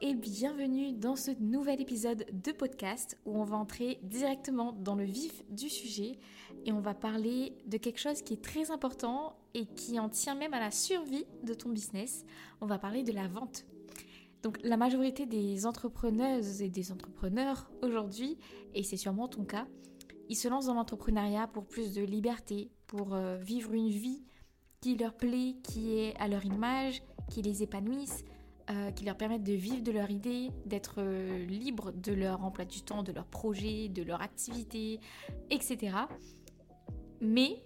et bienvenue dans ce nouvel épisode de podcast où on va entrer directement dans le vif du sujet et on va parler de quelque chose qui est très important et qui en tient même à la survie de ton business. On va parler de la vente. Donc la majorité des entrepreneuses et des entrepreneurs aujourd'hui, et c'est sûrement ton cas, ils se lancent dans l'entrepreneuriat pour plus de liberté, pour euh, vivre une vie qui leur plaît, qui est à leur image, qui les épanouisse, euh, qui leur permettent de vivre de leur idée, d'être euh, libres de leur emploi du temps, de leur projet, de leur activité, etc. Mais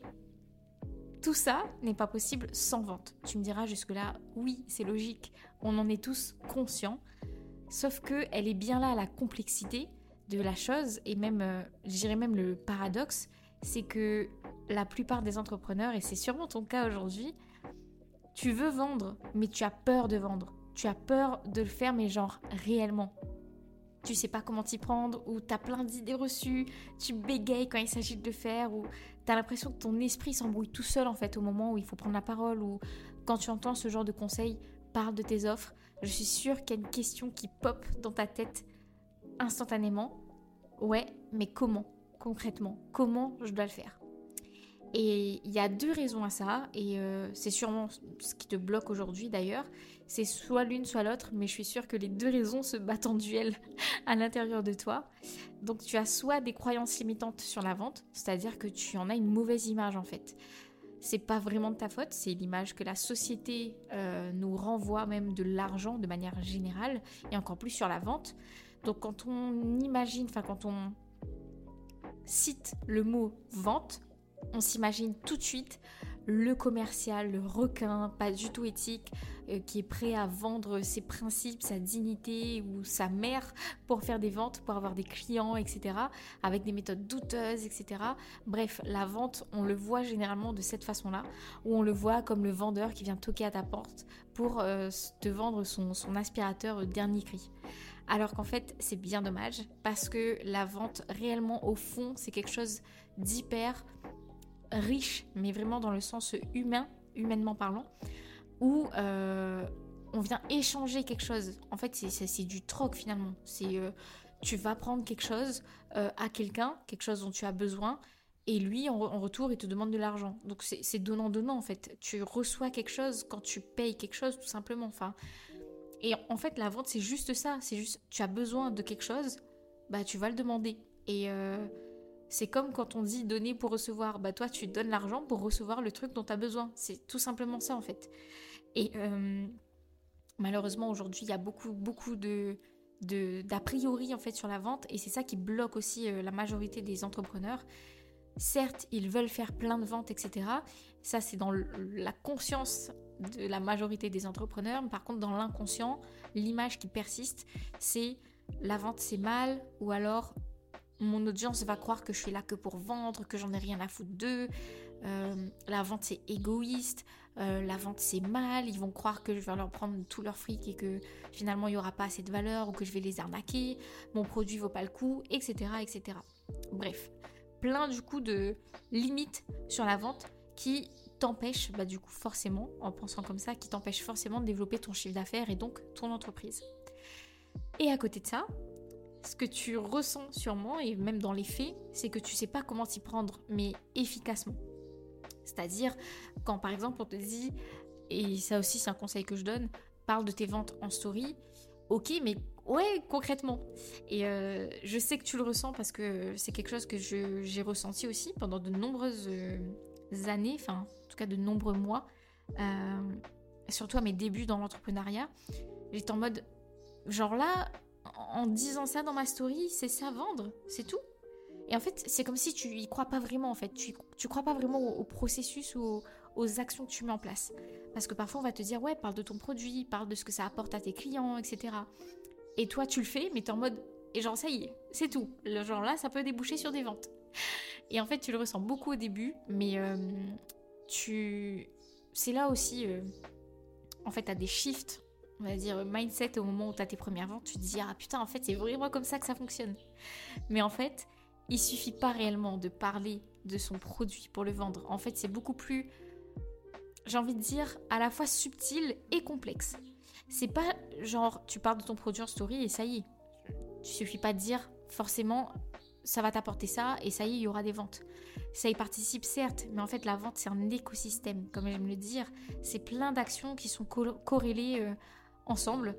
tout ça n'est pas possible sans vente. Tu me diras jusque-là, oui, c'est logique, on en est tous conscients, sauf que elle est bien là la complexité de la chose et même, euh, je dirais même le paradoxe, c'est que la plupart des entrepreneurs, et c'est sûrement ton cas aujourd'hui, tu veux vendre, mais tu as peur de vendre. Tu as peur de le faire, mais genre réellement. Tu sais pas comment t'y prendre, ou t'as plein d'idées reçues, tu bégayes quand il s'agit de le faire, ou t'as l'impression que ton esprit s'embrouille tout seul en fait au moment où il faut prendre la parole, ou quand tu entends ce genre de conseils, parle de tes offres. Je suis sûre qu'il y a une question qui pop dans ta tête instantanément. Ouais, mais comment concrètement? Comment je dois le faire? Et il y a deux raisons à ça, et euh, c'est sûrement ce qui te bloque aujourd'hui d'ailleurs. C'est soit l'une, soit l'autre, mais je suis sûre que les deux raisons se battent en duel à l'intérieur de toi. Donc tu as soit des croyances limitantes sur la vente, c'est-à-dire que tu en as une mauvaise image en fait. C'est pas vraiment de ta faute, c'est l'image que la société euh, nous renvoie même de l'argent de manière générale, et encore plus sur la vente. Donc quand on imagine, enfin quand on cite le mot vente, on s'imagine tout de suite le commercial, le requin, pas du tout éthique, euh, qui est prêt à vendre ses principes, sa dignité ou sa mère pour faire des ventes, pour avoir des clients, etc. Avec des méthodes douteuses, etc. Bref, la vente, on le voit généralement de cette façon-là, où on le voit comme le vendeur qui vient toquer à ta porte pour euh, te vendre son, son aspirateur dernier cri. Alors qu'en fait, c'est bien dommage parce que la vente, réellement, au fond, c'est quelque chose d'hyper riche, mais vraiment dans le sens humain, humainement parlant, où euh, on vient échanger quelque chose. En fait, c'est du troc finalement. C'est euh, tu vas prendre quelque chose euh, à quelqu'un, quelque chose dont tu as besoin, et lui, en, retour, il te demande de l'argent. Donc c'est donnant-donnant en fait. Tu reçois quelque chose quand tu payes quelque chose, tout simplement. Enfin, et en fait, la vente, c'est juste ça. C'est juste, tu as besoin de quelque chose, bah tu vas le demander. Et c'est comme quand on dit donner pour recevoir. Bah toi, tu donnes l'argent pour recevoir le truc dont tu as besoin. C'est tout simplement ça en fait. Et euh, malheureusement aujourd'hui, il y a beaucoup beaucoup de d'a priori en fait sur la vente et c'est ça qui bloque aussi euh, la majorité des entrepreneurs. Certes, ils veulent faire plein de ventes, etc. Ça, c'est dans la conscience de la majorité des entrepreneurs. Par contre, dans l'inconscient, l'image qui persiste, c'est la vente c'est mal ou alors mon audience va croire que je suis là que pour vendre, que j'en ai rien à foutre d'eux. Euh, la vente c'est égoïste, euh, la vente c'est mal, ils vont croire que je vais leur prendre tout leur fric et que finalement il n'y aura pas assez de valeur ou que je vais les arnaquer, mon produit vaut pas le coup, etc. etc. Bref, plein du coup de limites sur la vente qui t'empêchent, bah, du coup forcément, en pensant comme ça, qui t'empêchent forcément de développer ton chiffre d'affaires et donc ton entreprise. Et à côté de ça, ce que tu ressens sûrement, et même dans les faits, c'est que tu sais pas comment t'y prendre, mais efficacement. C'est-à-dire, quand par exemple on te dit, et ça aussi c'est un conseil que je donne, parle de tes ventes en story, ok, mais ouais, concrètement. Et euh, je sais que tu le ressens parce que c'est quelque chose que j'ai ressenti aussi pendant de nombreuses euh, années, enfin, en tout cas de nombreux mois, euh, surtout à mes débuts dans l'entrepreneuriat. J'étais en mode, genre là, en disant ça dans ma story, c'est ça vendre, c'est tout. Et en fait, c'est comme si tu y crois pas vraiment en fait. Tu, tu crois pas vraiment au, processus ou aux, actions que tu mets en place. Parce que parfois on va te dire ouais, parle de ton produit, parle de ce que ça apporte à tes clients, etc. Et toi tu le fais, mais t'es en mode et genre ça y est, c'est tout. Le genre là, ça peut déboucher sur des ventes. Et en fait, tu le ressens beaucoup au début, mais euh, tu, c'est là aussi, euh, en fait, t'as des shifts on va dire, mindset au moment où tu as tes premières ventes, tu te dis, ah putain, en fait, c'est vraiment comme ça que ça fonctionne. Mais en fait, il suffit pas réellement de parler de son produit pour le vendre. En fait, c'est beaucoup plus, j'ai envie de dire, à la fois subtil et complexe. c'est pas genre tu parles de ton produit en story et ça y est. Il suffit pas de dire forcément ça va t'apporter ça et ça y est, il y aura des ventes. Ça y participe certes, mais en fait la vente c'est un écosystème, comme j'aime le dire. C'est plein d'actions qui sont corrélées euh, ensemble.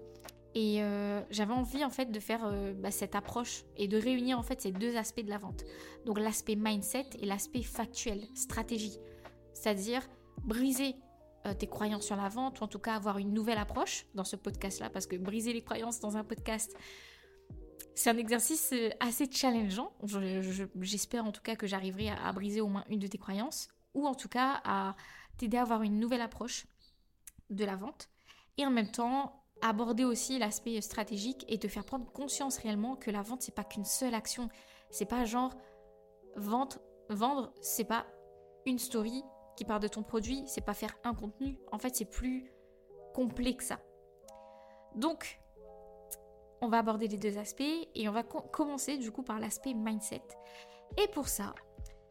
Et euh, j'avais envie en fait de faire euh, bah, cette approche et de réunir en fait ces deux aspects de la vente. Donc l'aspect mindset et l'aspect factuel, stratégie. C'est-à-dire briser tes croyances sur la vente ou en tout cas avoir une nouvelle approche dans ce podcast-là parce que briser les croyances dans un podcast, c'est un exercice euh, assez challengeant. J'espère en tout cas que j'arriverai à, briser au moins une de tes croyances, ou en tout cas à t'aider à avoir une nouvelle approche de la vente, et en même temps aborder aussi l'aspect stratégique et te faire prendre conscience réellement que la vente c'est pas qu'une seule action. C'est pas genre vente, vendre, c'est pas une story qui part de ton produit, c'est pas faire un contenu. En fait, c'est plus complexe que ça. Donc, on va aborder les deux aspects et on va commencer du coup par l'aspect mindset. Et pour ça,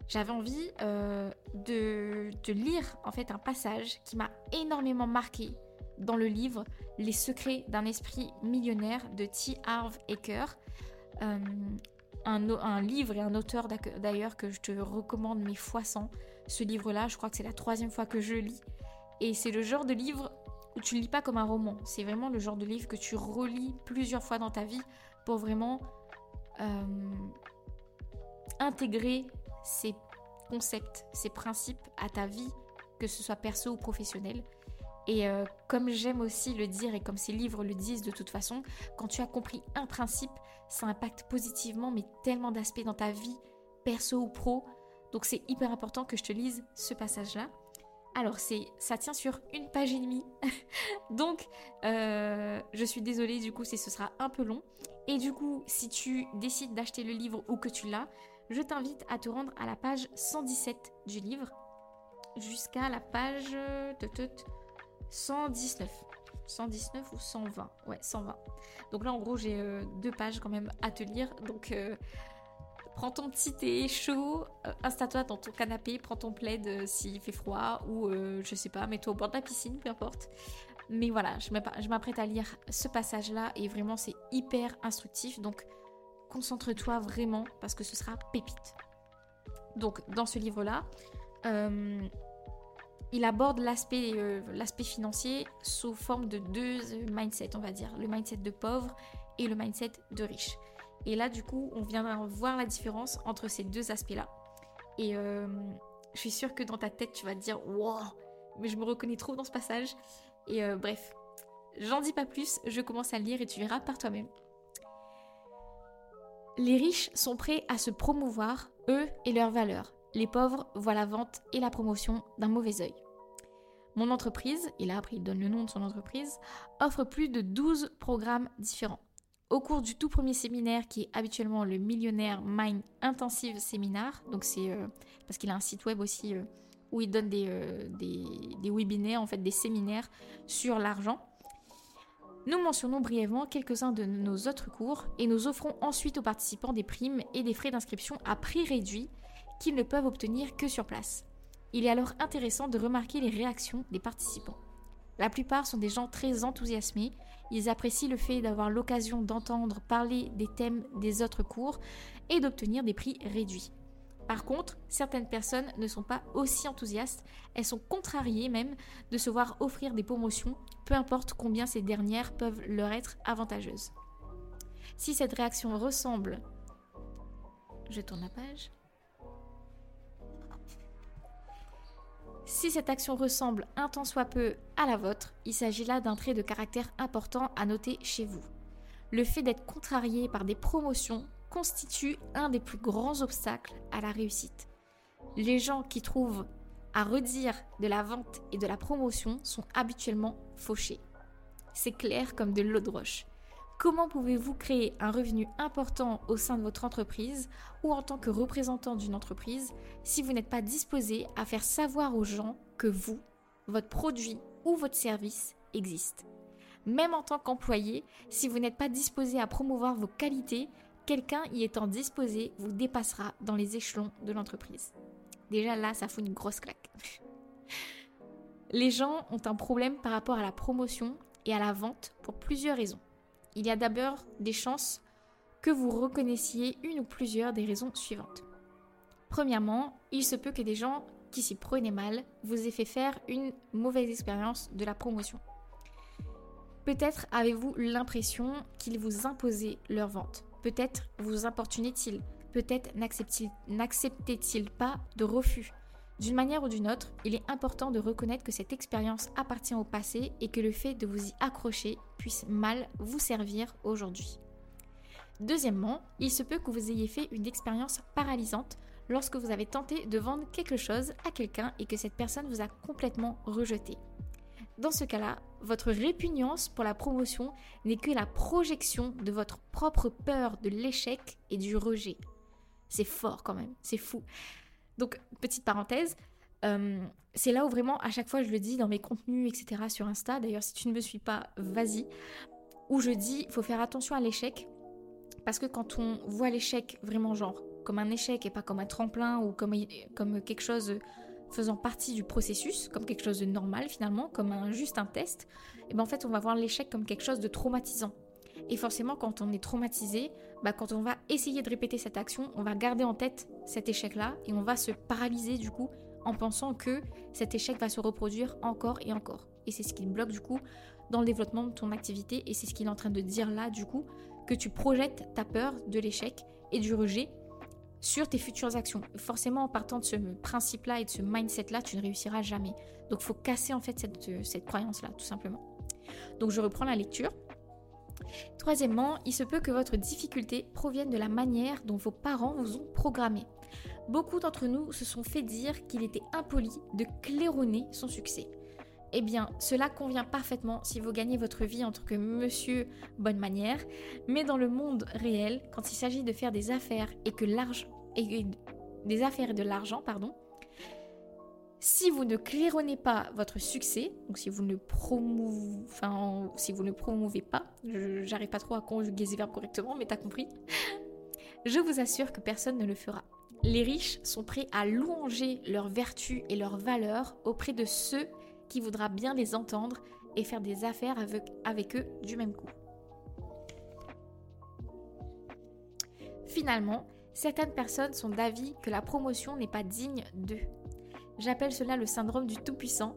j'avais envie euh, de, te lire en fait un passage qui m'a énormément marqué dans le livre Les secrets d'un esprit millionnaire de T. Harv Eker. Euh, un, livre et un auteur d'ailleurs que je te recommande mes fois 100. Ce livre-là, je crois que c'est la troisième fois que je lis. Et c'est le genre de livre où tu lis pas comme un roman. C'est vraiment le genre de livre que tu relis plusieurs fois dans ta vie pour vraiment euh, intégrer ces concepts, ces principes à ta vie, que ce soit perso ou professionnel. Et euh, comme j'aime aussi le dire et comme ces livres le disent de toute façon, quand tu as compris un principe, ça impacte positivement mais tellement d'aspects dans ta vie, perso ou pro. Donc c'est hyper important que je te lise ce passage-là. Alors c'est, ça tient sur une page et demie, donc euh, je suis désolée du coup ce sera un peu long. Et du coup, si tu décides d'acheter le livre ou que tu l'as, je t'invite à te rendre à la page 117 du livre jusqu'à la page 119. 119 ou 120 Ouais, 120. Donc là, en gros, j'ai euh, deux pages quand même à te lire. Donc, euh, prends ton petit thé chaud, euh, installe-toi dans ton canapé, prends ton plaid s'il fait froid ou je sais pas, mets-toi au bord de la piscine, peu importe. Mais voilà, je m'apprête à lire ce passage-là et vraiment c'est hyper instructif. Donc concentre-toi vraiment parce que ce sera pépite. Donc dans ce livre-là, il aborde l'aspect financier sous forme de deux mindsets, on va dire. Le mindset de pauvre et le mindset de riche. Et là, du coup, on vient voir la différence entre ces deux aspects-là. Et euh, je suis sûre que dans ta tête, tu vas te dire Wow, mais je me reconnais trop dans ce passage. Et euh, bref, j'en dis pas plus, je commence à le lire et tu verras par toi-même. Les riches sont prêts à se promouvoir, eux et leurs valeurs. Les pauvres voient la vente et la promotion d'un mauvais œil. Mon entreprise, et là après il donne le nom de son entreprise, offre plus de 12 programmes différents. Au cours du tout premier séminaire, qui est habituellement le Millionnaire Mind Intensive Seminar, donc c'est euh, parce qu'il a un site web aussi euh, où il donne des, euh, des, des, webinaires, en fait des séminaires sur l'argent. Nous mentionnons brièvement quelques-uns de nos autres cours et nous offrons ensuite aux participants des primes et des frais d'inscription à prix réduit qu'ils ne peuvent obtenir que sur place. Il est alors intéressant de remarquer les réactions des participants. La plupart sont des gens très enthousiasmés ils apprécient le fait d'avoir l'occasion d'entendre parler des thèmes des autres cours et d'obtenir des prix réduits. Par contre, certaines personnes ne sont pas aussi enthousiastes, elles sont contrariées même de se voir offrir des promotions, peu importe combien ces dernières peuvent leur être avantageuses. Si cette réaction ressemble... Je tourne la page. Si cette action ressemble un tant soit peu à la vôtre, il s'agit là d'un trait de caractère important à noter chez vous. Le fait d'être contrarié par des promotions constitue un des plus grands obstacles à la réussite. Les gens qui trouvent à redire de la vente et de la promotion sont habituellement fauchés. C'est clair comme de l'eau de roche. Comment pouvez-vous créer un revenu important au sein de votre entreprise ou en tant que représentant d'une entreprise si vous n'êtes pas disposé à faire savoir aux gens que vous, votre produit ou votre service existe Même en tant qu'employé, si vous n'êtes pas disposé à promouvoir vos qualités, quelqu'un y étant disposé vous dépassera dans les échelons de l'entreprise. Déjà là, ça fout une grosse claque. Les gens ont un problème par rapport à la promotion et à la vente pour plusieurs raisons. Il y a d'abord des chances que vous reconnaissiez une ou plusieurs des raisons suivantes. Premièrement, il se peut que des gens qui s'y prenaient mal vous aient fait faire une mauvaise expérience de la promotion. Peut-être avez-vous l'impression qu'ils vous imposaient leur vente. Peut-être vous importunait-il. Peut-être n'acceptait-il pas de refus. D'une manière ou d'une autre, il est important de reconnaître que cette expérience appartient au passé et que le fait de vous y accrocher puisse mal vous servir aujourd'hui. Deuxièmement, il se peut que vous ayez fait une expérience paralysante lorsque vous avez tenté de vendre quelque chose à quelqu'un et que cette personne vous a complètement rejeté. Dans ce cas-là, votre répugnance pour la promotion n'est que la projection de votre propre peur de l'échec et du rejet. C'est fort quand même, c'est fou. Donc, petite parenthèse, euh, c'est là où vraiment, à chaque fois, je le dis dans mes contenus, etc., sur Insta. D'ailleurs, si tu ne me suis pas, vas-y. Où je dis, il faut faire attention à l'échec. Parce que quand on voit l'échec vraiment, genre, comme un échec et pas comme un tremplin ou comme, quelque chose faisant partie du processus, comme quelque chose de normal finalement, comme un, juste un test, et ben en fait, on va voir l'échec comme quelque chose de traumatisant. Et forcément, quand on est traumatisé, bah, quand on va essayer de répéter cette action, on va garder en tête cet échec-là et on va se paralyser du coup en pensant que cet échec va se reproduire encore et encore. Et c'est ce qui bloque du coup dans le développement de ton activité et c'est ce qu'il est en train de dire là du coup, que tu projettes ta peur de l'échec et du rejet sur tes futures actions. Forcément, en partant de ce principe-là et de ce mindset-là, tu ne réussiras jamais. Donc, il faut casser en fait cette, cette croyance-là, tout simplement. Donc, je reprends la lecture. Troisièmement, il se peut que votre difficulté provienne de la manière dont vos parents vous ont programmé. Beaucoup d'entre nous se sont fait dire qu'il était impoli de claironner son succès. Eh bien, cela convient parfaitement si vous gagnez votre vie en tant que monsieur bonne manière, mais dans le monde réel, quand il s'agit de faire des affaires et que des affaires de l'argent, pardon, si vous ne claironnez pas votre succès, donc si vous ne promouvez, enfin, si vous ne promouvez pas, j'arrive pas trop à conjuguer ces verbes correctement, mais t'as compris, je vous assure que personne ne le fera. Les riches sont prêts à louanger leurs vertus et leurs valeurs auprès de ceux qui voudra bien les entendre et faire des affaires avec, avec eux du même coup. Finalement, certaines personnes sont d'avis que la promotion n'est pas digne d'eux. J'appelle cela le syndrome du tout-puissant,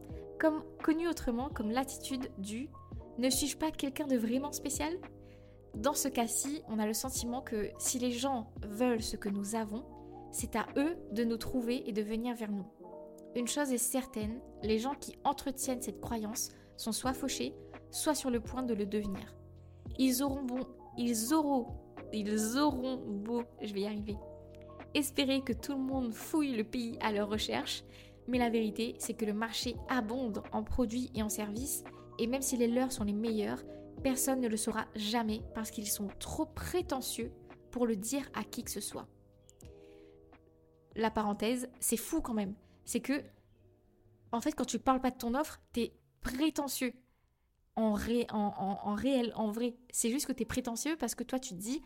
connu autrement comme l'attitude du ne suis-je pas quelqu'un de vraiment spécial? Dans ce cas-ci, on a le sentiment que si les gens veulent ce que nous avons, c'est à eux de nous trouver et de venir vers nous. Une chose est certaine, les gens qui entretiennent cette croyance sont soit fauchés, soit sur le point de le devenir. Ils auront bon, ils auront, ils auront beau, je vais y arriver. Espérer que tout le monde fouille le pays à leur recherche, mais la vérité, c'est que le marché abonde en produits et en services, et même si les leurs sont les meilleurs, personne ne le saura jamais parce qu'ils sont trop prétentieux pour le dire à qui que ce soit. La parenthèse, c'est fou quand même. C'est que, en fait, quand tu parles pas de ton offre, t'es prétentieux. En, en, réel, en vrai. C'est juste que t'es prétentieux parce que toi, tu te dis,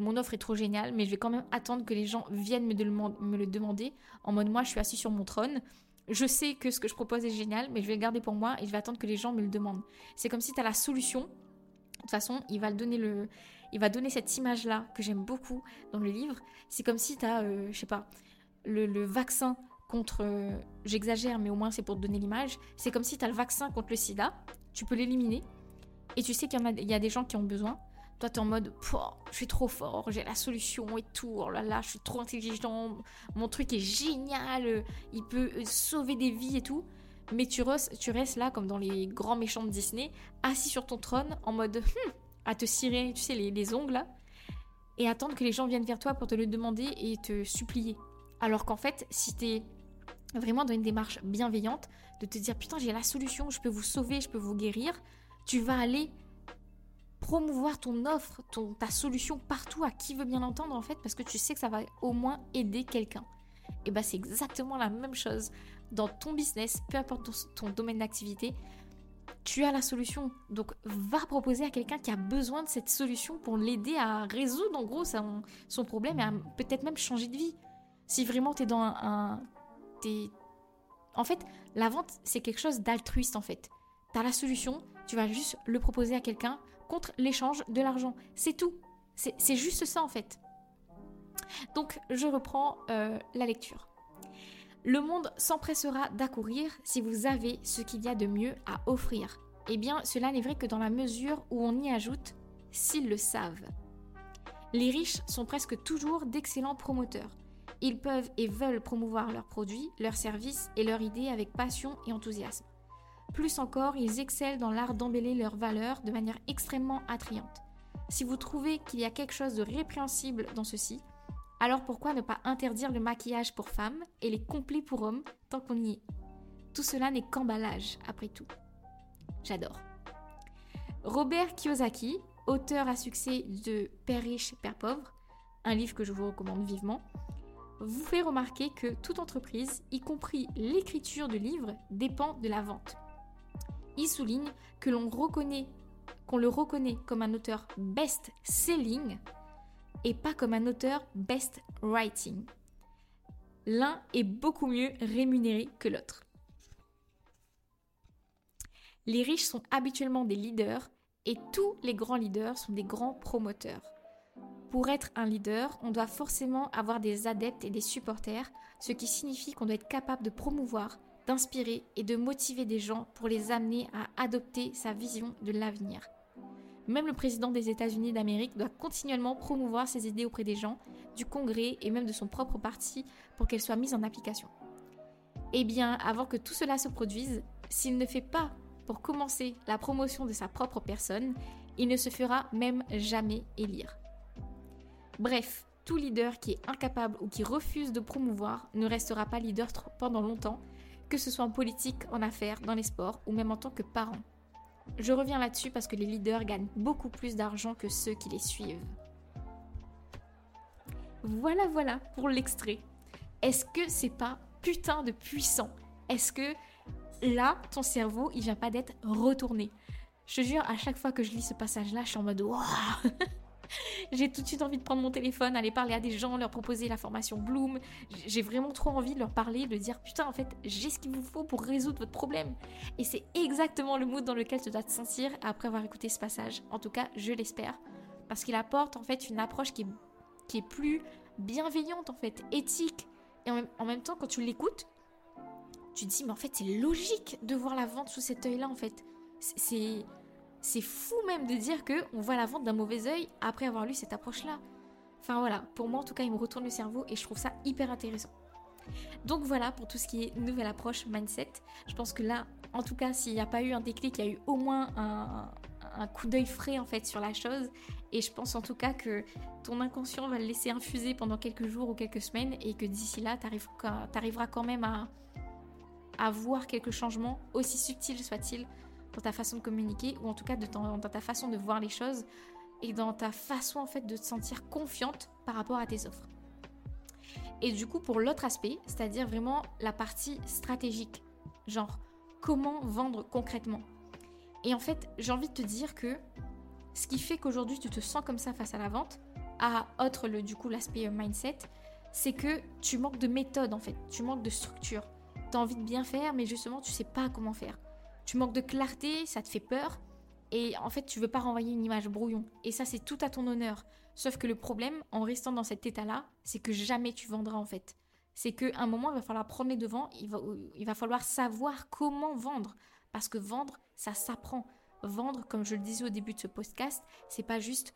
mon offre est trop géniale, mais je vais quand même attendre que les gens viennent me, le demander. En mode, moi, je suis assis sur mon trône. Je sais que ce que je propose est génial, mais je vais le garder pour moi et je vais attendre que les gens me le demandent. C'est comme si tu as la solution. De toute façon, il va donner le, il va donner cette image-là que j'aime beaucoup dans le livre. C'est comme si tu as, euh, je sais pas, le, vaccin contre. Euh, j'exagère, mais au moins c'est pour te donner l'image. C'est comme si tu as le vaccin contre le sida. Tu peux l'éliminer. Et tu sais qu'il y, y a des gens qui ont besoin. Toi, t'es en mode, je suis trop fort, j'ai la solution et tout, oh là là, je suis trop intelligent, mon truc est génial, il peut euh, sauver des vies et tout. Mais tu, restes, là, comme dans les grands méchants de Disney, assis sur ton trône, en mode, hmm, à te cirer, tu sais, les, ongles là, et attendre que les gens viennent vers toi pour te le demander et te supplier. Alors qu'en fait, si t'es vraiment dans une démarche bienveillante, de te dire, putain, j'ai la solution, je peux vous sauver, je peux vous guérir, tu vas aller promouvoir ton offre, ton, ta solution partout à qui veut bien l'entendre en fait, parce que tu sais que ça va au moins aider quelqu'un. Et bah c'est exactement la même chose dans ton business, peu importe ton, domaine d'activité. Tu as la solution, donc va proposer à quelqu'un qui a besoin de cette solution pour l'aider à résoudre en gros son, problème et à peut-être même changer de vie. Si vraiment tu es dans un... un en fait, la vente, c'est quelque chose d'altruiste en fait. Tu as la solution, Tu vas juste le proposer à quelqu'un contre l'échange de l'argent. C'est tout. C'est juste ça en fait. Donc je reprends euh, la lecture. Le monde s'empressera d'accourir si vous avez ce qu'il y a de mieux à offrir. Eh bien, cela n'est vrai que dans la mesure où on y ajoute s'ils le savent. Les riches sont presque toujours d'excellents promoteurs. Ils peuvent et veulent promouvoir leurs produits, leurs services et leurs idées avec passion et enthousiasme. Plus encore, ils excellent dans l'art d'embellir leurs valeurs de manière extrêmement attrayante. Si vous trouvez qu'il y a quelque chose de répréhensible dans ceci, alors pourquoi ne pas interdire le maquillage pour femmes et les complets pour hommes tant qu'on y est? Tout cela n'est qu'emballage, après tout. J'adore. Robert Kiyosaki, auteur à succès de Père riche, Père pauvre, un livre que je vous recommande vivement, vous fait remarquer que toute entreprise, y compris l'écriture de livres, dépend de la vente. Il souligne que l'on qu'on le reconnaît comme un auteur best-selling et pas comme un auteur best writing. L'un est beaucoup mieux rémunéré que l'autre. Les riches sont habituellement des leaders et tous les grands leaders sont des grands promoteurs. Pour être un leader, on doit forcément avoir des adeptes et des supporters, ce qui signifie qu'on doit être capable de promouvoir, d'inspirer et de motiver des gens pour les amener à adopter sa vision de l'avenir. Même le président des États-Unis d'Amérique doit continuellement promouvoir ses idées auprès des gens, du Congrès et même de son propre parti pour qu'elles soient mises en application. Eh bien, avant que tout cela se produise, s'il ne fait pas, pour commencer, la promotion de sa propre personne, il ne se fera même jamais élire. Bref, tout leader qui est incapable ou qui refuse de promouvoir ne restera pas leader pendant longtemps, que ce soit en politique, en affaires, dans les sports ou même en tant que parent. Je reviens là-dessus parce que les leaders gagnent beaucoup plus d'argent que ceux qui les suivent. Voilà, voilà pour l'extrait. Est-ce que c'est pas putain de puissant? Est-ce que là, ton cerveau, il vient pas d'être retourné? Je te jure, à chaque fois que je lis ce passage-là, je suis en mode waouh J'ai tout de suite envie de prendre mon téléphone, aller parler à des gens, leur proposer la formation Bloom. J'ai vraiment trop envie de leur parler, de dire putain, en fait, j'ai ce qu'il vous faut pour résoudre votre problème. Et c'est exactement le mood dans lequel tu dois te sentir après avoir écouté ce passage. En tout cas, je l'espère. Parce qu'il apporte en fait une approche qui est, plus bienveillante, en fait, éthique. Et en même, temps, quand tu l'écoutes, tu te dis, mais en fait, c'est logique de voir la vente sous cet œil-là, en fait. C'est c'est fou même de dire que on voit la vente d'un mauvais œil après avoir lu cette approche-là. Enfin voilà, pour moi en tout cas, il me retourne le cerveau et je trouve ça hyper intéressant. Donc voilà pour tout ce qui est nouvelle approche mindset. Je pense que là, en tout cas, s'il n'y a pas eu un déclic, il y a eu au moins un, coup d'œil frais en fait sur la chose. Et je pense en tout cas que ton inconscient va le laisser infuser pendant quelques jours ou quelques semaines et que d'ici là, tu arriveras quand même à, à voir quelques changements, aussi subtils soient-ils, dans ta façon de communiquer ou en tout cas dans ta façon de voir les choses et dans ta façon en fait de te sentir confiante par rapport à tes offres. Et du coup pour l'autre aspect, c'est-à-dire vraiment la partie stratégique, genre comment vendre concrètement. Et en fait, j'ai envie de te dire que ce qui fait qu'aujourd'hui tu te sens comme ça face à la vente, à autre le du coup l'aspect euh, mindset, c'est que tu manques de méthode en fait, tu manques de structure. Tu as envie de bien faire mais justement tu sais pas comment faire tu manques de clarté, ça te fait peur. Et en fait, tu veux pas renvoyer une image brouillon. Et ça, c'est tout à ton honneur. Sauf que le problème, en restant dans cet état-là, c'est que jamais tu vendras en fait. C'est qu'à un moment, il va falloir prendre les devants, il va, il va falloir savoir comment vendre. Parce que vendre, ça s'apprend. Vendre, comme je le disais au début de ce podcast, c'est pas juste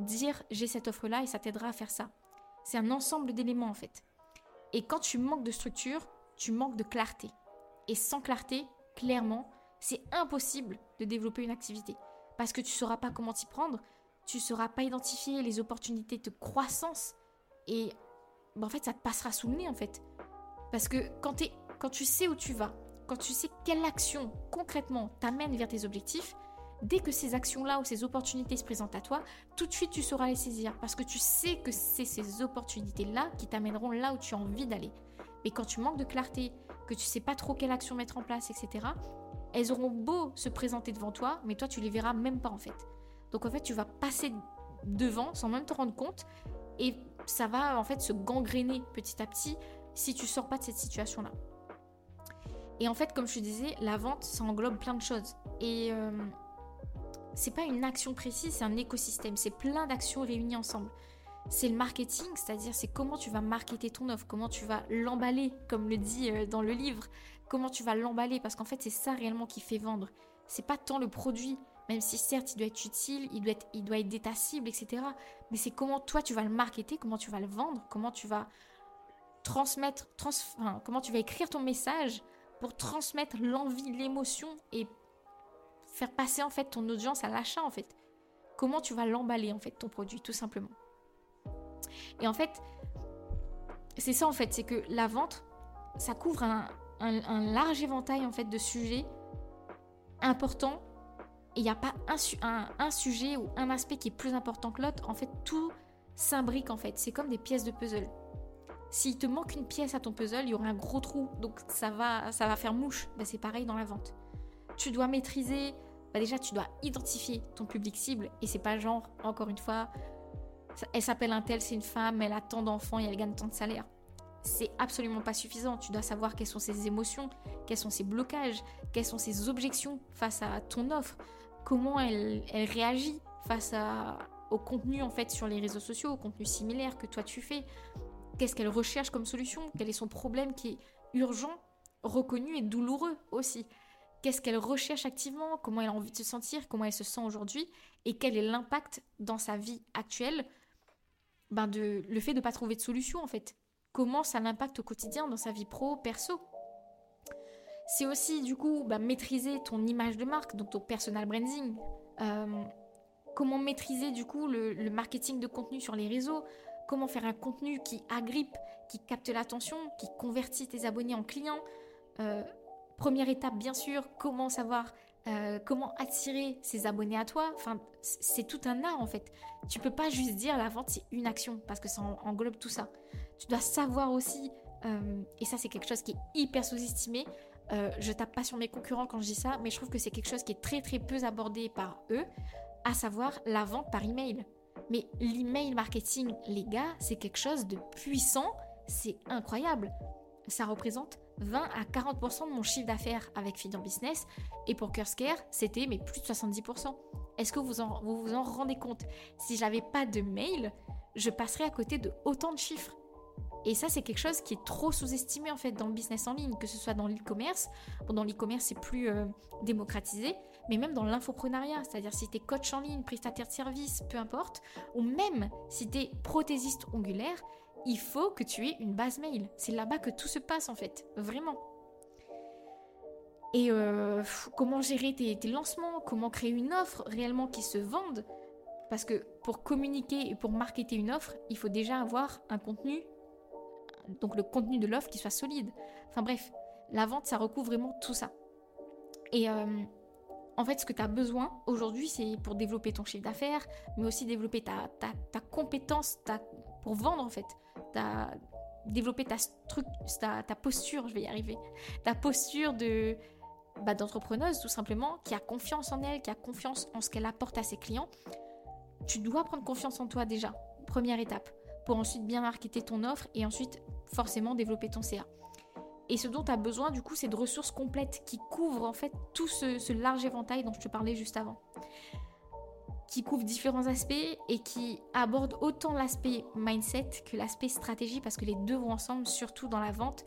dire j'ai cette offre-là et ça t'aidera à faire ça. C'est un ensemble d'éléments en fait. Et quand tu manques de structure, tu manques de clarté. Et sans clarté, clairement, c'est impossible de développer une activité. Parce que tu ne sauras pas comment t'y prendre, tu ne sauras pas identifier les opportunités de croissance. Et ben, en fait, ça te passera sous le nez en fait. Parce que quand, quand tu sais où tu vas, quand tu sais quelle action concrètement t'amène vers tes objectifs, dès que ces actions-là ou ces opportunités se présentent à toi, tout de suite tu sauras les saisir parce que tu sais que c'est ces opportunités-là qui t'amèneront là où tu as envie d'aller. Mais quand tu manques de clarté, que tu sais pas trop quelle action mettre en place, etc., elles auront beau se présenter devant toi, mais toi tu les verras même pas en fait. Donc en fait tu vas passer devant sans même te rendre compte et ça va en fait se gangréner petit à petit si tu sors pas de cette situation là. Et en fait, comme je te disais, la vente, ça englobe plein de choses. Et euh, c'est pas une action précise, c'est un écosystème. C'est plein d'actions réunies ensemble. C'est le marketing, c'est-à-dire c'est comment tu vas marketer ton offre, comment tu vas l'emballer, comme le dit euh, dans le livre, comment tu vas l'emballer, parce qu'en fait c'est ça réellement qui fait vendre. C'est pas tant le produit, même si certes il doit être utile, il doit être, il doit etc. Mais c'est comment toi tu vas le marketer, comment tu vas le vendre, comment tu vas transmettre, comment tu vas écrire ton message pour transmettre l'envie, l'émotion et faire passer en fait ton audience à l'achat en fait. Comment tu vas l'emballer en fait ton produit tout simplement. Et en fait, c'est ça en fait, c'est que la vente, ça couvre un, large éventail en fait de sujets importants. Et il n'y a pas un, sujet ou un aspect qui est plus important que l'autre. En fait, tout s'imbrique en fait. C'est comme des pièces de puzzle. S'il te manque une pièce à ton puzzle, il y aura un gros trou, donc ça va, ça va faire mouche. Ben, c'est pareil dans la vente. Tu dois maîtriser, ben, déjà tu dois identifier ton public cible, et c'est pas genre, encore une fois, elle s'appelle un tel, c'est une femme, elle a tant d'enfants et elle gagne tant de salaire. C'est absolument pas suffisant. Tu dois savoir quelles sont ses émotions, quels sont ses blocages, quelles sont ses objections face à ton offre, comment elle, réagit face au contenu en fait sur les réseaux sociaux, au contenu similaire que toi tu fais, Qu'est-ce qu'elle recherche comme solution? Quel est son problème qui est urgent, reconnu et douloureux aussi? Qu'est-ce qu'elle recherche activement? Comment elle a envie de se sentir? Comment elle se sent aujourd'hui? Et quel est l'impact dans sa vie actuelle ben de, Le fait de ne pas trouver de solution en fait. Comment ça l'impacte au quotidien dans sa vie pro, perso? C'est aussi du coup ben, maîtriser ton image de marque, donc ton personal branding. Euh, comment maîtriser du coup le, marketing de contenu sur les réseaux, comment faire un contenu qui agrippe, qui capte l'attention, qui convertit tes abonnés en clients? Euh, première étape, bien sûr, comment savoir euh, comment attirer ses abonnés à toi? Enfin, c'est tout un art en fait. Tu peux pas juste dire la vente c'est une action parce que ça englobe tout ça. Tu dois savoir aussi, euh, et ça c'est quelque chose qui est hyper sous-estimé. je tape pas sur mes concurrents quand je dis ça, mais je trouve que c'est quelque chose qui est très très peu abordé par eux, à savoir la vente par email. Mais l'email marketing, les gars, c'est quelque chose de puissant, c'est incroyable. Ça représente 20 à 40% de mon chiffre d'affaires avec Feed Business. Et pour Curse c'était mais plus de 70%. Est-ce que vous, vous vous en rendez compte? Si j'avais pas de mail, je passerais à côté de autant de chiffres. Et ça, c'est quelque chose qui est trop sous-estimé en fait dans le business en ligne, que ce soit dans l'e-commerce. Bon, dans l'e-commerce, c'est plus euh, démocratisé, mais même dans l'infoprenariat, c'est-à-dire si tu es coach en ligne, prestataire de service, peu importe, ou même si tu es prothésiste ongulaire, il faut que tu aies une base mail. C'est là-bas que tout se passe en fait, vraiment. Et euh, comment gérer tes, lancements, comment créer une offre réellement qui se vende? Parce que pour communiquer et pour marketer une offre, il faut déjà avoir un contenu donc le contenu de l'offre qui soit solide. Enfin bref, la vente, ça recouvre vraiment tout ça. Et euh, en fait, ce que tu as besoin aujourd'hui, c'est pour développer ton chiffre d'affaires, mais aussi développer ta, compétence pour vendre en fait. Ta, développer ta, ta, ta posture, je vais y arriver. Ta posture de bah, d'entrepreneuse tout simplement, qui a confiance en elle, qui a confiance en ce qu'elle apporte à ses clients. Tu dois prendre confiance en toi déjà, première étape, pour ensuite bien marketer ton offre et ensuite forcément développer ton CA. Et ce dont tu as besoin, du coup, c'est de ressources complètes qui couvrent en fait tout ce, large éventail dont je te parlais juste avant. Qui couvrent différents aspects et qui abordent autant l'aspect mindset que l'aspect stratégie parce que les deux vont ensemble, surtout dans la vente,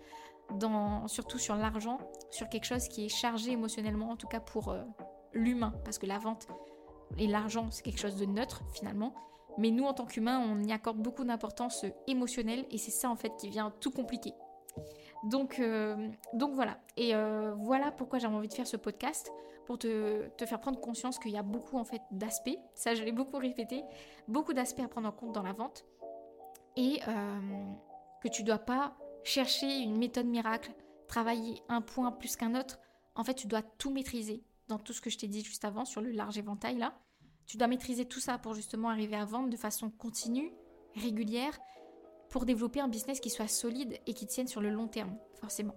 dans, surtout sur l'argent, sur quelque chose qui est chargé émotionnellement, en tout cas pour euh, l'humain. Parce que la vente et l'argent, c'est quelque chose de neutre finalement. Mais nous, en tant qu'humains, on y accorde beaucoup d'importance émotionnelle et c'est ça en fait qui vient tout compliquer. Donc, euh, donc voilà. Et euh, voilà pourquoi j'ai envie de faire ce podcast pour te, faire prendre conscience qu'il y a beaucoup en fait d'aspects. Ça, je l'ai beaucoup répété, beaucoup d'aspects à prendre en compte dans la vente et euh, que tu dois pas chercher une méthode miracle, travailler un point plus qu'un autre. En fait, tu dois tout maîtriser dans tout ce que je t'ai dit juste avant sur le large éventail là. Tu dois maîtriser tout ça pour justement arriver à vendre de façon continue, régulière, pour développer un business qui soit solide et qui tienne sur le long terme, forcément.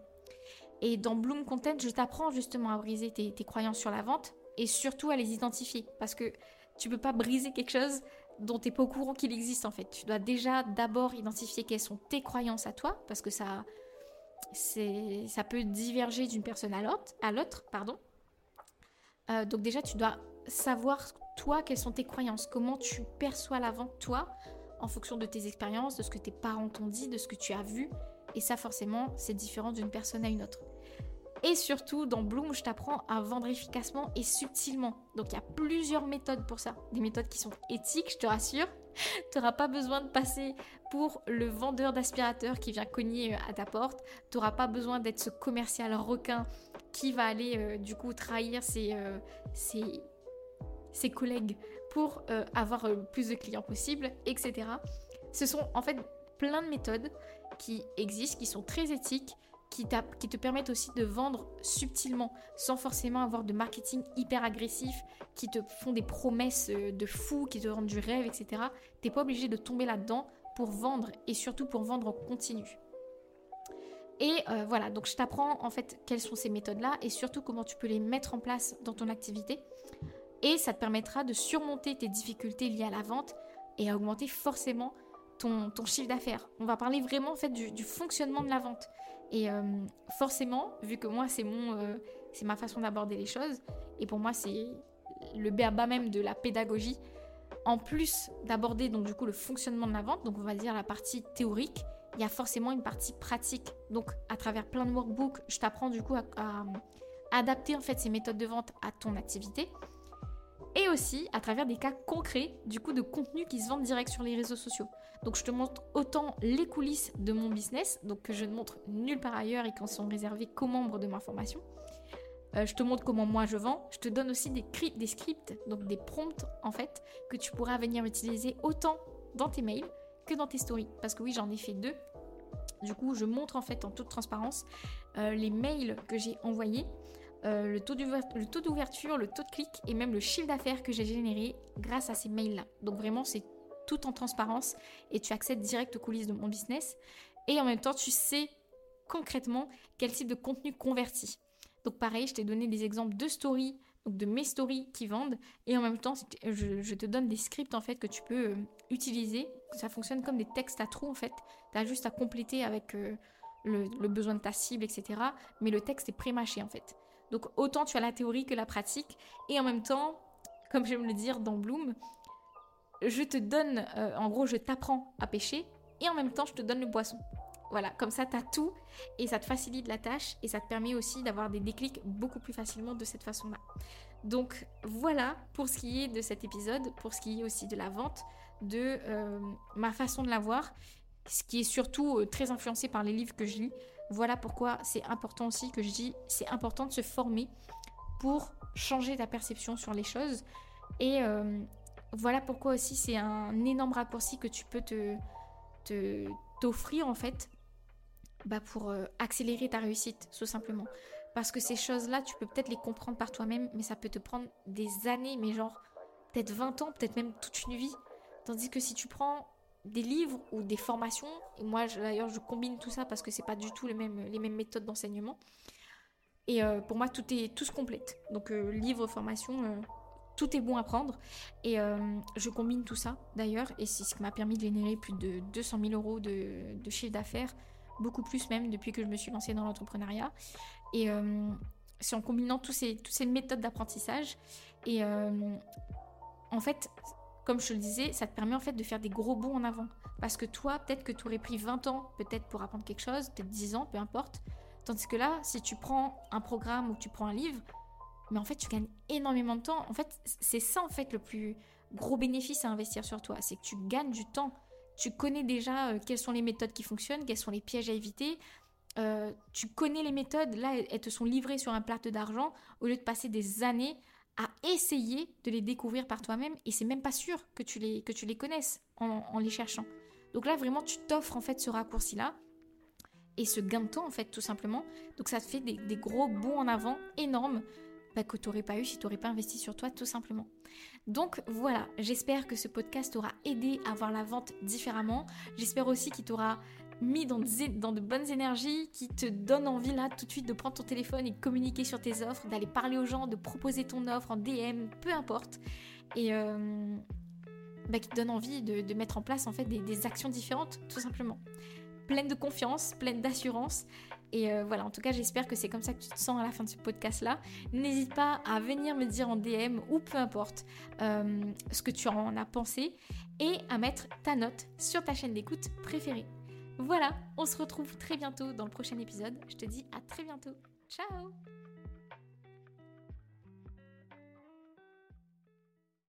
Et dans Bloom Content, je t'apprends justement à briser tes, croyances sur la vente et surtout à les identifier parce que tu peux pas briser quelque chose dont tu n'es pas au courant qu'il existe en fait. Tu dois déjà d'abord identifier quelles sont tes croyances à toi parce que ça, ça peut diverger d'une personne à l'autre, pardon. Euh, donc déjà, tu dois savoir toi quelles sont tes croyances, comment tu perçois la vente toi, en fonction de tes expériences, de ce que tes parents t'ont dit, de ce que tu as vu. Et ça, forcément, c'est différent d'une personne à une autre. Et surtout, dans Bloom, je t'apprends à vendre efficacement et subtilement. Donc, il y a plusieurs méthodes pour ça. Des méthodes qui sont éthiques, je te rassure. tu n'auras pas besoin de passer pour le vendeur d'aspirateur qui vient cogner euh, à ta porte. Tu n'auras pas besoin d'être ce commercial requin qui va aller euh, du coup trahir ses, euh, ses, collègues pour avoir le plus de clients possible, etc. Ce sont en fait plein de méthodes qui existent, qui sont très éthiques, qui, qui, te permettent aussi de vendre subtilement, sans forcément avoir de marketing hyper agressif, qui te font des promesses euh, de fou, qui te rendent du rêve, etc. T'es pas obligé de tomber là-dedans pour vendre et surtout pour vendre en continu. Et euh, voilà, donc je t'apprends en fait quelles sont ces méthodes-là et surtout comment tu peux les mettre en place dans ton activité. Et ça te permettra de surmonter tes difficultés liées à la vente et à augmenter forcément ton, chiffre d'affaires. On va parler vraiment en fait du fonctionnement de la vente. Et euh, forcément, vu que moi, c'est mon, euh, c'est ma façon d'aborder les choses, et pour moi, c'est le béaba même de la pédagogie. En plus d'aborder donc du coup le fonctionnement de la vente, donc on va dire la partie théorique, il y a forcément une partie pratique. Donc à travers plein de workbooks, je t'apprends du coup à, adapter en fait ces méthodes de vente à ton activité et aussi à travers des cas concrets du coup de contenu qui se vendent direct sur les réseaux sociaux. Donc je te montre autant les coulisses de mon business, donc que je ne montre nulle part ailleurs et qui sont réservés qu'aux membres de ma formation. Euh, je te montre comment moi je vends. Je te donne aussi des, scripts, donc des prompts en fait, que tu pourras venir utiliser autant dans tes mails que dans tes stories. Parce que oui, j'en ai fait deux. Du coup, je montre en fait en toute transparence euh, les mails que j'ai envoyés euh, le taux d'ouverture, le, taux de clic et même le chiffre d'affaires que j'ai généré grâce à ces mails-là. Donc vraiment, c'est tout en transparence et tu accèdes direct aux coulisses de mon business. Et en même temps, tu sais concrètement quel type de contenu converti. Donc pareil, je t'ai donné des exemples de stories, donc de mes stories qui vendent. Et en même temps, je, te donne des scripts en fait que tu peux euh, utiliser. Ça fonctionne comme des textes à trous en fait. Tu as juste à compléter avec euh, le, le, besoin de ta cible, etc. Mais le texte est pré-mâché en fait. Donc autant tu as la théorie que la pratique. Et en même temps, comme j'aime le dire dans Bloom, je te donne, euh, en gros, je t'apprends à pêcher et en même temps, je te donne le poisson. Voilà, comme ça, tu as tout et ça te facilite la tâche et ça te permet aussi d'avoir des déclics beaucoup plus facilement de cette façon-là. Donc voilà pour ce qui est de cet épisode, pour ce qui est aussi de la vente, de euh, ma façon de la voir, ce qui est surtout euh, très influencé par les livres que je lis. Voilà pourquoi c'est important aussi que je dis, c'est important de se former pour changer ta perception sur les choses. Et euh, voilà pourquoi aussi c'est un énorme raccourci que tu peux te t'offrir en fait bah pour euh, accélérer ta réussite tout simplement. Parce que ces choses-là, tu peux peut-être les comprendre par toi-même, mais ça peut te prendre des années, mais genre peut-être 20 ans, peut-être même toute une vie. Tandis que si tu prends des livres ou des formations. Et moi, d'ailleurs, je combine tout ça parce que c'est pas du tout les mêmes, les mêmes méthodes d'enseignement. Et euh, pour moi, tout est tout se complète. Donc, euh, livre, formation, euh, tout est bon à prendre. Et je combine tout ça, d'ailleurs. Et c'est ce qui m'a permis de générer plus de 200 000 euros de, de chiffre d'affaires. Beaucoup plus même depuis que je me suis lancée dans l'entrepreneuriat. Et c'est en combinant tous ces, toutes ces méthodes d'apprentissage. Et en fait, comme je te le disais, ça te permet en fait de faire des gros bons en avant. Parce que toi, peut-être que tu aurais pris 20 ans, peut-être pour apprendre quelque chose, peut-être 10 ans, peu importe. Tandis que là, si tu prends un programme ou tu prends un livre, mais en fait, tu gagnes énormément de temps. En fait, c'est ça en fait le plus gros bénéfice à investir sur toi, c'est que tu gagnes du temps. Tu connais déjà euh, quelles sont les méthodes qui fonctionnent, quels sont les pièges à éviter. Euh, tu connais les méthodes, là, elles te sont livrées sur un plateau d'argent au lieu de passer des années à essayer de les découvrir par toi-même et c'est même pas sûr que tu les, que connaisses en, les cherchant. Donc là, vraiment, tu t'offres en fait ce raccourci-là et ce gain de temps en fait, tout simplement. Donc ça te fait des, gros bons en avant énormes bah, que tu n'aurais pas eu si tu n'aurais pas investi sur toi, tout simplement. Donc voilà, j'espère que ce podcast t'aura aidé à voir la vente différemment. J'espère aussi qu'il t'aura mis dans de, bonnes énergies, qui te donnent envie là tout de suite de prendre ton téléphone et communiquer sur tes offres, d'aller parler aux gens, de proposer ton offre en DM, peu importe. Et euh, bah, qui te donne envie de, mettre en place en fait des, actions différentes, tout simplement. Pleine de confiance, pleine d'assurance. Et euh, voilà, en tout cas, j'espère que c'est comme ça que tu te sens à la fin de ce podcast-là. N'hésite pas à venir me dire en DM ou peu importe euh, ce que tu en as pensé et à mettre ta note sur ta chaîne d'écoute préférée. Voilà, on se retrouve très bientôt dans le prochain épisode. Je te dis à très bientôt. Ciao